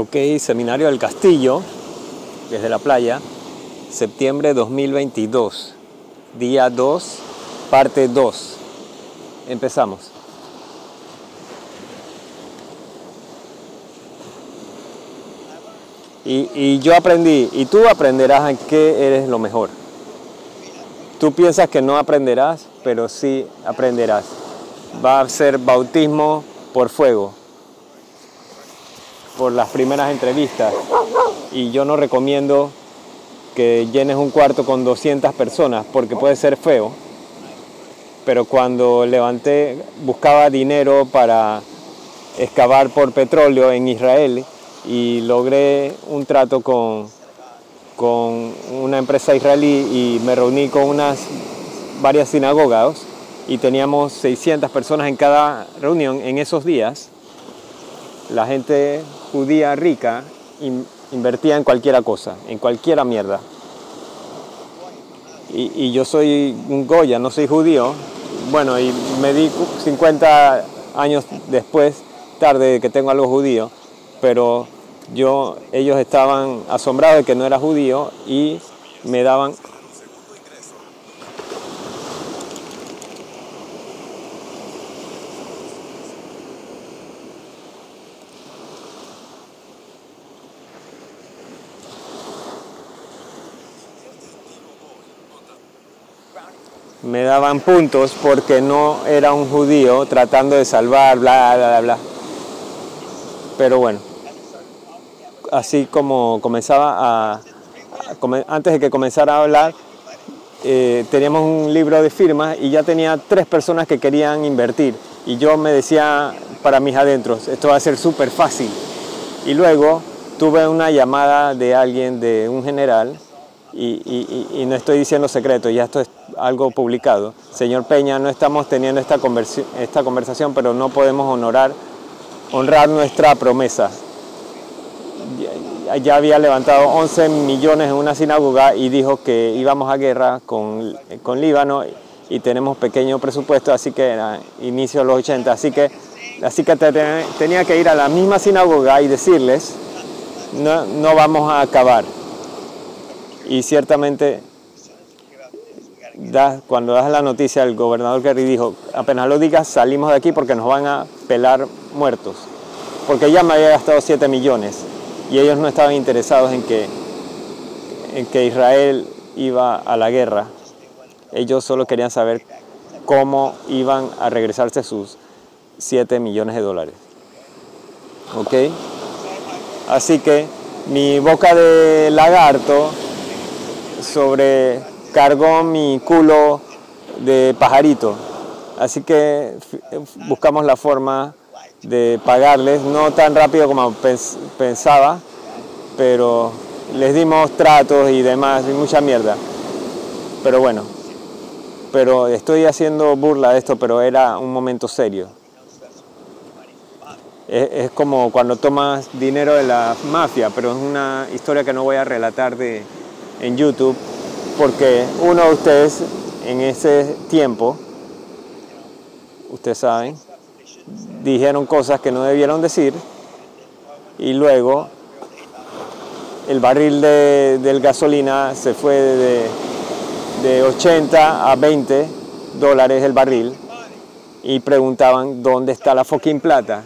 Ok, Seminario del Castillo, desde la playa, septiembre 2022, día 2, parte 2. Empezamos. Y, y yo aprendí, y tú aprenderás en qué eres lo mejor. Tú piensas que no aprenderás, pero sí aprenderás. Va a ser bautismo por fuego, por las primeras entrevistas. Y yo no recomiendo que llenes un cuarto con 200 personas porque puede ser feo. Pero cuando levanté, buscaba dinero para excavar por petróleo en Israel y logré un trato con, con una empresa israelí y me reuní con unas varias sinagogas y teníamos 600 personas en cada reunión en esos días. La gente judía rica invertía en cualquiera cosa, en cualquiera mierda. Y, yo soy un Goya, no soy judío. Bueno, y me di 50 años después, tarde, que tengo algo judío, pero yo, ellos estaban asombrados de que no era judío y me daban me daban puntos porque no era un judío tratando de salvar, bla, bla, bla. Pero bueno, así como comenzaba a, antes de que comenzara a hablar, eh, teníamos un libro de firmas y ya tenía tres personas que querían invertir. Y yo me decía para mis adentros, esto va a ser súper fácil. Y luego tuve una llamada de alguien, de un general, y, no estoy diciendo secreto, ya esto es algo publicado. Señor Peña, no estamos teniendo esta, esta conversación, pero no podemos honorar, honrar nuestra promesa. Ya, había levantado 11 millones en una sinagoga y dijo que íbamos a guerra con, con Líbano y tenemos pequeño presupuesto, así que era inicio de los 80, así que, así que tenía que ir a la misma sinagoga y decirles, no, no vamos a acabar y ciertamente cuando das la noticia, el gobernador Kerry dijo, apenas lo digas, salimos de aquí porque nos van a pelar muertos. Porque ya me había gastado 7 millones y ellos no estaban interesados en que, en que Israel iba a la guerra. Ellos solo querían saber cómo iban a regresarse sus 7 millones de dólares. ¿Ok? Así que mi boca de lagarto sobrecargó mi culo de pajarito. Así que buscamos la forma de pagarles, no tan rápido como pensaba, pero les dimos tratos y demás, y mucha mierda. Pero bueno, pero estoy haciendo burla de esto, pero era un momento serio. Es, es como cuando tomas dinero de la mafia, pero es una historia que no voy a relatar de, en YouTube porque uno de ustedes en ese tiempo, ustedes saben, dijeron cosas que no debieron decir y luego el barril de, del gasolina se fue de, de 80 a 20 dólares el barril y preguntaban dónde está la fucking plata.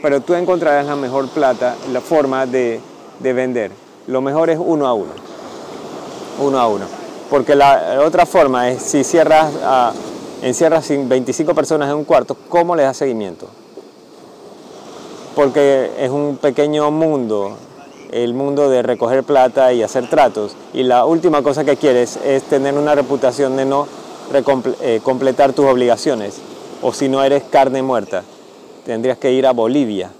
Pero tú encontrarás la mejor plata, la forma de, de vender. Lo mejor es uno a uno uno a uno. Porque la otra forma es si cierras, encierras 25 personas en un cuarto, ¿cómo le das seguimiento? Porque es un pequeño mundo, el mundo de recoger plata y hacer tratos. Y la última cosa que quieres es tener una reputación de no eh, completar tus obligaciones. O si no eres carne muerta, tendrías que ir a Bolivia.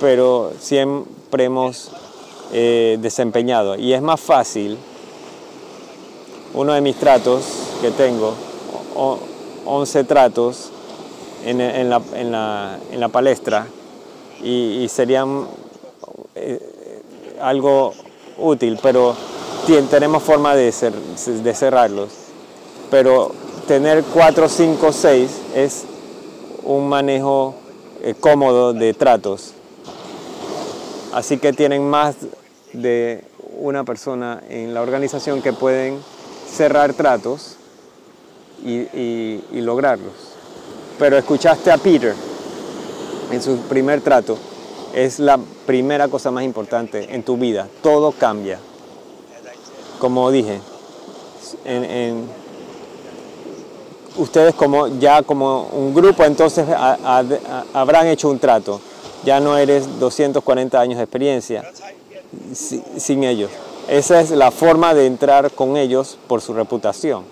Pero siempre hemos eh, desempeñado. Y es más fácil, uno de mis tratos que tengo, 11 tratos en, la, palestra, y, serían eh, algo útil, pero tenemos forma de cerrarlos. Pero tener 4, 5, 6 es un manejo eh, cómodo de tratos Así que tienen más de una persona en la organización que pueden cerrar tratos y, lograrlos. Pero escuchaste a Peter en su primer trato, es la primera cosa más importante en tu vida. Todo cambia. Como dije, ustedes como ya como un grupo entonces habrán hecho un trato. Ya no eres 240 años de experiencia sin ellos. Esa es la forma de entrar con ellos por su reputación.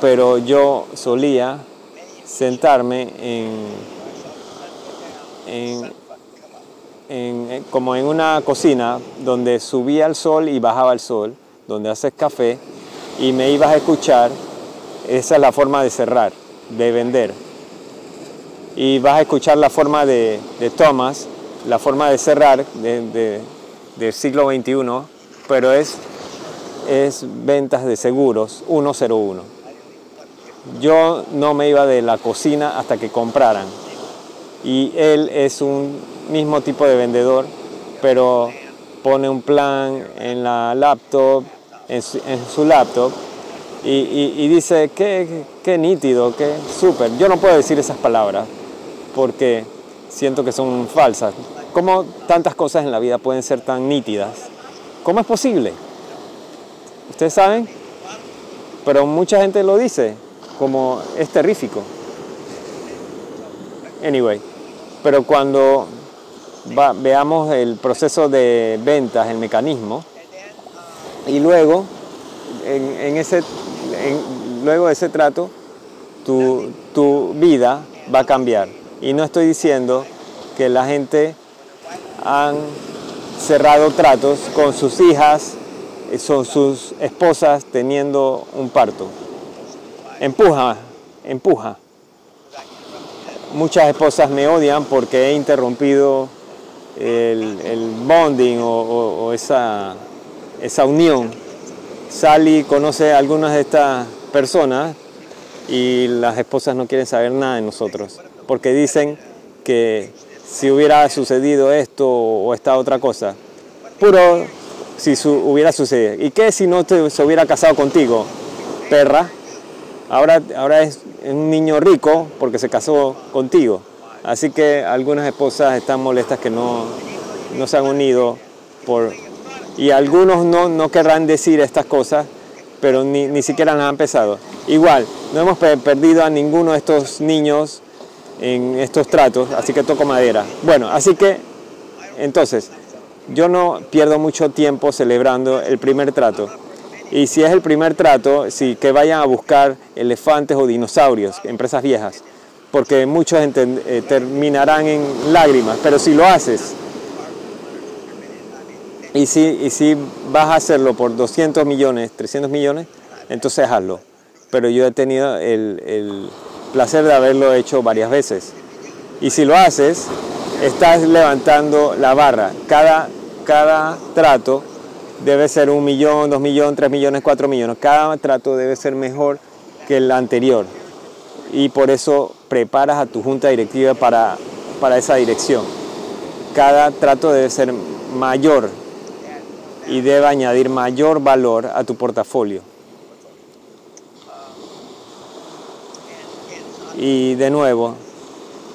Pero yo solía sentarme en, como en una cocina donde subía el sol y bajaba el sol, donde haces café y me ibas a escuchar. Esa es la forma de cerrar, de vender. Y vas a escuchar la forma de, de Thomas, la forma de cerrar del siglo XXI, pero es, es ventas de seguros 101. Yo no me iba de la cocina hasta que compraran. Y él es un mismo tipo de vendedor, pero pone un plan en la laptop, en su, laptop, y, dice, qué, qué nítido, qué súper. Yo no puedo decir esas palabras, porque siento que son falsas. ¿Cómo tantas cosas en la vida pueden ser tan nítidas? ¿Cómo es posible? ¿Ustedes saben? Pero mucha gente lo dice, como es terrífico. Anyway, pero cuando veamos el proceso de ventas, el mecanismo, y luego, en, ese, luego de ese trato, tu, tu vida va a cambiar. Y no estoy diciendo que la gente han cerrado tratos con sus hijas, eh, son sus esposas teniendo un parto. Empuja, empuja. Muchas esposas me odian porque he interrumpido el, bonding o, esa, esa unión. Sally conoce a algunas de estas personas y las esposas no quieren saber nada de nosotros porque dicen que si hubiera sucedido esto o esta otra cosa. Puro si hubiera sucedido. ¿Y qué si no se hubiera casado contigo, perra? Ahora, ahora es un niño rico porque se casó contigo. Así que algunas esposas están molestas que no, no se han unido por... Y algunos no, no querrán decir estas cosas, pero ni, ni siquiera las han empezado. Igual, no hemos perdido a ninguno de estos niños en estos tratos, así que toco madera. Bueno, así que entonces yo no pierdo mucho tiempo celebrando el primer trato. Y si es el primer trato, sí, que vayan a buscar elefantes o dinosaurios, empresas viejas, porque muchos eh, terminarán en lágrimas, pero si lo haces, y si, y si vas a hacerlo por 200 millones, 300 millones, entonces hazlo. Pero yo he tenido el placer de haberlo hecho varias veces. Y si lo haces, estás levantando la barra. Cada, cada trato debe ser un millón, dos millones, tres millones, cuatro millones. Cada trato debe ser mejor que el anterior. Y por eso preparas a tu junta directiva para, para esa dirección. Cada trato debe ser mayor y debe añadir mayor valor a tu portafolio. Y de nuevo,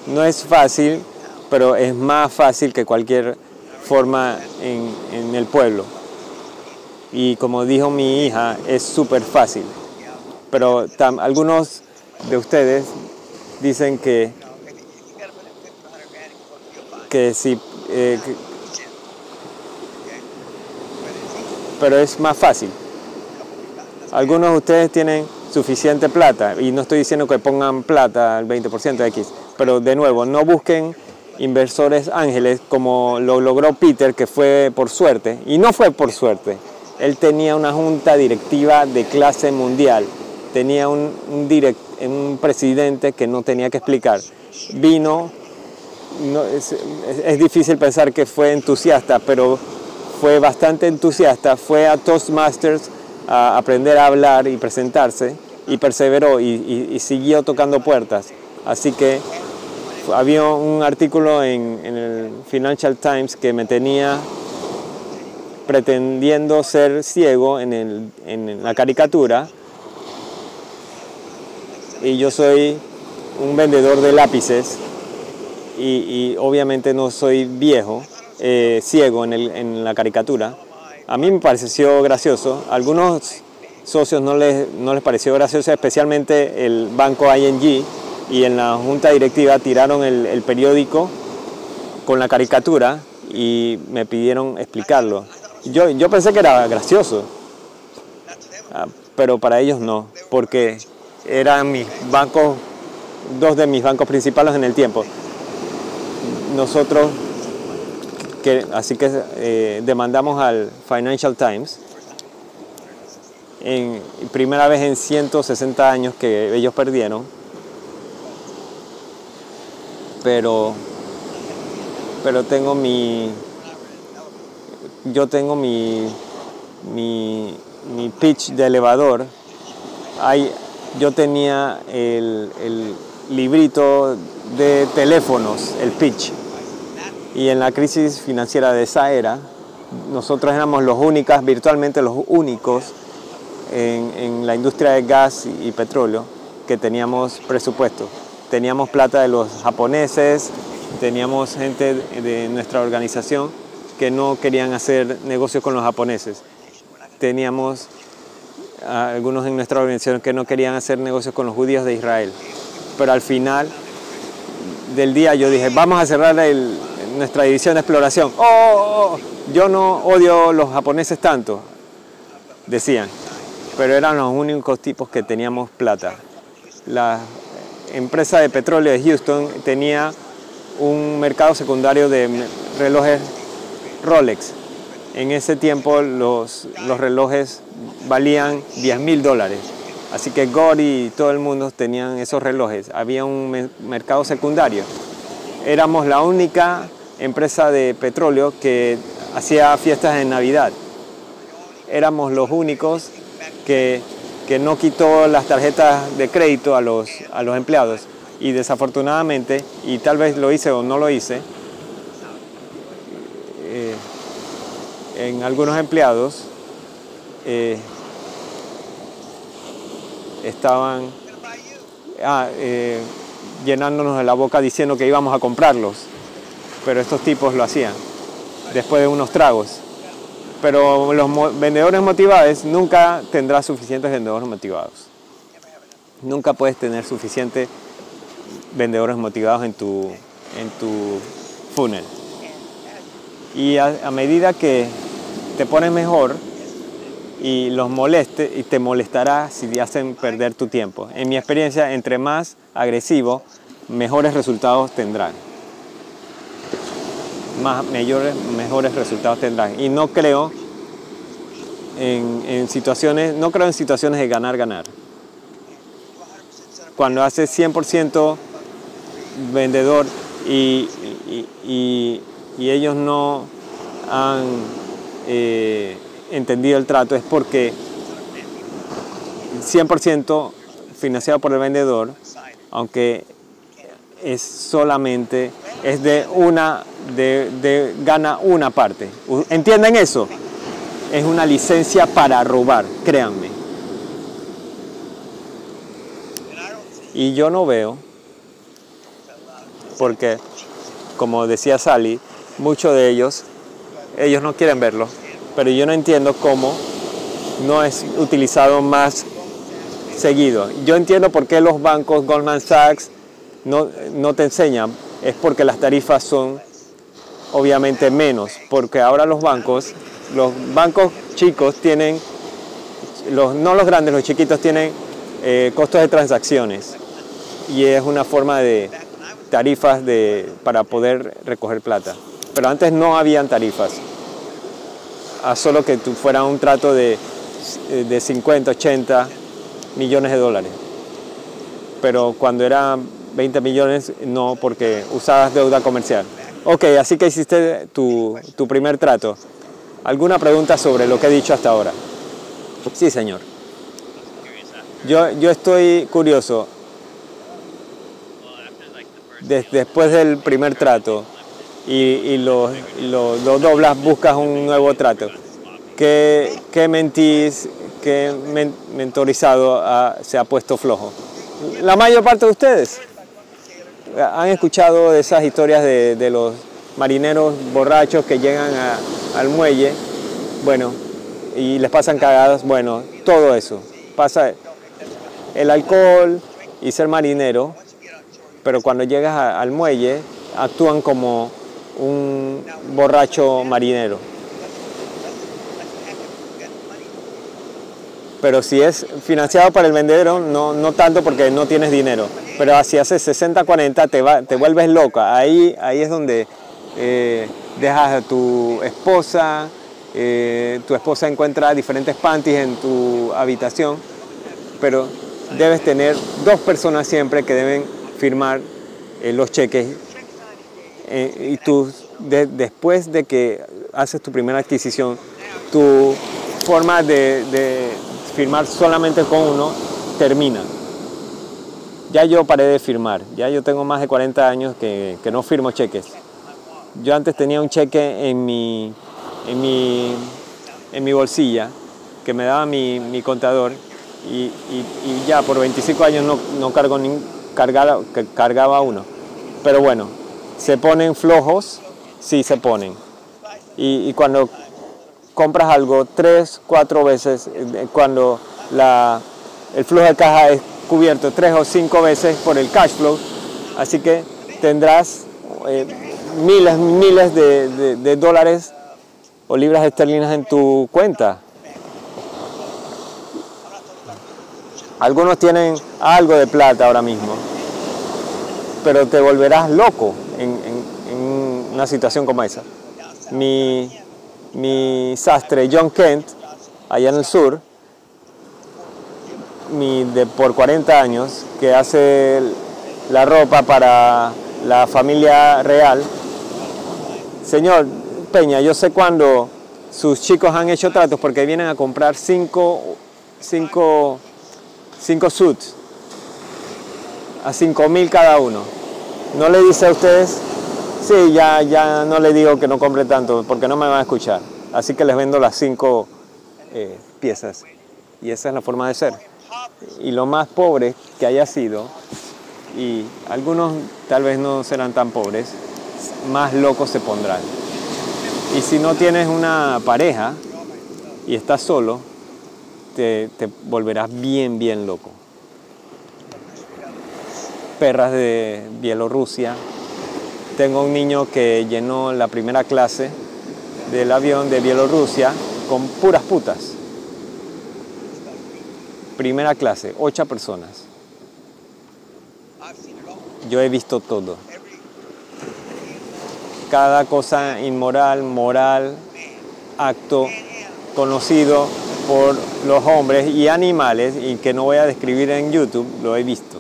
no es fácil, pero es más fácil que cualquier forma en, el pueblo. Y como dijo mi hija, es súper fácil. Pero algunos de ustedes dicen que, que sí, eh, pero es más fácil. Algunos de ustedes tienen suficiente plata. Y no estoy diciendo que pongan plata al 20% de X, pero de nuevo, no busquen inversores ángeles como lo logró Peter, que fue por suerte. Y no fue por suerte. Él tenía una junta directiva de clase mundial. Tenía un, un, presidente que no tenía que explicar. Vino, es, es difícil pensar que fue entusiasta, pero fue bastante entusiasta. Fue a Toastmasters a aprender a hablar y presentarse y perseveró y, siguió tocando puertas. Así que había un artículo en, el Financial Times que me tenía pretendiendo ser ciego en, el- en la caricatura y yo soy un vendedor de lápices y, y obviamente no soy viejo, eh, ciego en, el- en la caricatura. A mí me pareció gracioso, algunos socios no les, no les pareció gracioso, especialmente el banco ING y en la junta directiva tiraron el, el periódico con la caricatura y me pidieron explicarlo. Yo, yo pensé que era gracioso, ah, pero para ellos no, porque eran mis bancos, dos de mis bancos principales en el tiempo. Nosotros, que, así que eh, demandamos al Financial Times, en primera vez en 160 años que ellos perdieron, pero, pero tengo mi, yo tengo mi, mi, pitch de elevador. Hay, yo tenía el, el librito de teléfonos, el pitch. Y en la crisis financiera de esa era, nosotros éramos los únicos, virtualmente los únicos en, en la industria de gas y, petróleo que teníamos presupuesto. Teníamos plata de los japoneses, teníamos gente de, nuestra organización que no querían hacer negocios con los japoneses. Teníamos algunos en nuestra organización que no querían hacer negocios con los judíos de Israel. Pero al final del día yo dije, vamos a cerrar el- nuestra división de exploración. ¡Oh, oh, oh! Yo no odio los japoneses tanto, decían, pero eran los únicos tipos que teníamos plata. La empresa de petróleo de Houston tenía un mercado secundario de relojes Rolex. En ese tiempo los, los relojes valían 10 mil dólares. Así que Gore y todo el mundo tenían esos relojes. Había un me- mercado secundario. Éramos la única empresa de petróleo que hacía fiestas en Navidad. Éramos los únicos que, que no quitó las tarjetas de crédito a los, a los empleados. Y desafortunadamente, y tal vez lo hice o no lo hice, eh, en algunos empleados eh, estaban ah, eh, llenándonos de la boca diciendo que íbamos a comprarlos, pero estos tipos lo hacían después de unos tragos. Pero los vendedores motivados nunca tendrás suficientes vendedores motivados. Nunca puedes tener suficientes vendedores motivados en tu, en tu funnel. Y a, a medida que te pones mejor y los moleste y te molestará si te hacen perder tu tiempo. En mi experiencia, entre más agresivo, mejores resultados tendrán. Más mayores, mejores resultados tendrán. Y no creo en, situaciones, no creo en situaciones de ganar, ganar. Cuando haces 100% vendedor y- y ellos no han eh, entendido el trato es porque 100% financiado por el vendedor, aunque es solamente, es de una, de, gana una parte. ¿Entienden eso? Es una licencia para robar, créanme. Y yo no veo, porque como decía Sally, muchos de ellos, ellos no quieren verlo, pero yo no entiendo cómo no es utilizado más seguido. Yo entiendo por qué los bancos Goldman Sachs no, no te enseñan, es porque las tarifas son obviamente menos, porque ahora los bancos, los bancos chicos tienen, los, no los grandes, los chiquitos tienen eh, costos de transacciones y es una forma de tarifas de, para poder recoger plata. Pero antes no habían tarifas, a solo que tú fuera un trato de, de 50, 80 millones de dólares. Pero cuando eran 20 millones, no, porque usabas deuda comercial. Ok, así que hiciste tu, tu primer trato. ¿Alguna pregunta sobre lo que he dicho hasta ahora? Sí, señor. Yo, yo estoy curioso. después del primer trato y, lo, doblas, buscas un nuevo trato, ¿qué, qué mentís, qué mentorizado se ha puesto flojo? La mayor parte de ustedes han escuchado esas historias de, los marineros borrachos que llegan al muelle, bueno, y les pasan cagadas, bueno, todo eso. Pasa el alcohol y ser marinero, pero cuando llegas al muelle actúan como un borracho marinero. Pero si es financiado para el vendedor, no, no tanto porque no tienes dinero. Pero si haces 60-40, te, va, te vuelves loca. Ahí, ahí es donde eh, dejas a tu esposa, eh, tu esposa encuentra diferentes panties en tu habitación, pero debes tener dos personas siempre que deben firmar eh, los cheques y tú, después de que haces tu primera adquisición, tu forma de, firmar solamente con uno termina. Ya yo paré de firmar, ya yo tengo más de 40 años que, no firmo cheques. Yo antes tenía un cheque en mi, en mi, en mi bolsilla que me daba mi, contador y, ya por 25 años no, no cargo ni, cargaba, cargaba uno. Pero bueno, ¿Se ponen flojos? Sí, se ponen. Y, cuando compras algo tres, cuatro veces, eh, cuando la, el flujo de caja es cubierto tres o cinco veces por el cash flow, así que tendrás eh, miles, miles de, de dólares o libras esterlinas en tu cuenta. Algunos tienen algo de plata ahora mismo, pero te volverás loco en, una situación como esa. Mi, mi sastre John Kent, allá en el sur, mi, de, por 40 años, que hace la ropa para la familia real. Señor Peña, yo sé cuando sus chicos han hecho tratos porque vienen a comprar cinco, cinco, cinco suits a 5 mil cada uno no le dice a ustedes, sí, ya, ya no le digo que no compre tanto porque no me van a escuchar. Así que les vendo las cinco eh, piezas. Y esa es la forma de ser. Y lo más pobre que haya sido, y algunos tal vez no serán tan pobres, más locos se pondrán. Y si no tienes una pareja y estás solo, te, te volverás bien, bien loco perras de Bielorrusia. Tengo un niño que llenó la primera clase del avión de Bielorrusia con puras putas. Primera clase, ocho personas. Yo he visto todo. Cada cosa inmoral, moral, acto conocido por los hombres y animales y que no voy a describir en YouTube, lo he visto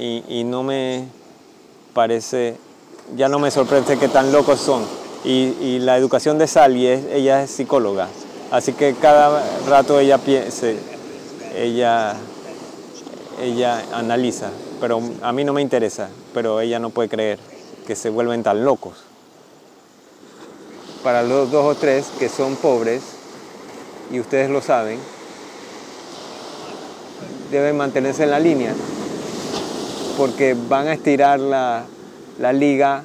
y, no me parece, ya no me sorprende que tan locos son. Y, la educación de Sally, es, ella es psicóloga, así que cada rato ella, ella, ella analiza, pero a mí no me interesa, pero ella no puede creer que se vuelven tan locos. Para los dos o tres que son pobres, y ustedes lo saben, deben mantenerse en la línea porque van a estirar la, liga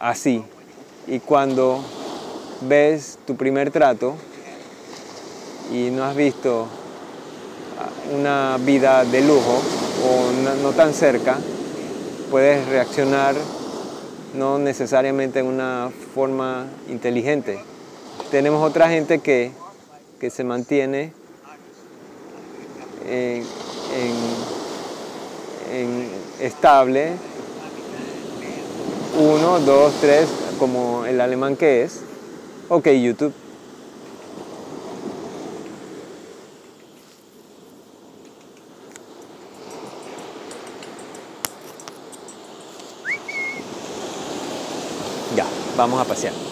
así. Y cuando ves tu primer trato y no has visto una vida de lujo o no, tan cerca, puedes reaccionar no necesariamente en una forma inteligente. Tenemos otra gente que, se mantiene en estable, uno, dos, tres, como el alemán que es. Ok, YouTube. Ya, vamos a pasear.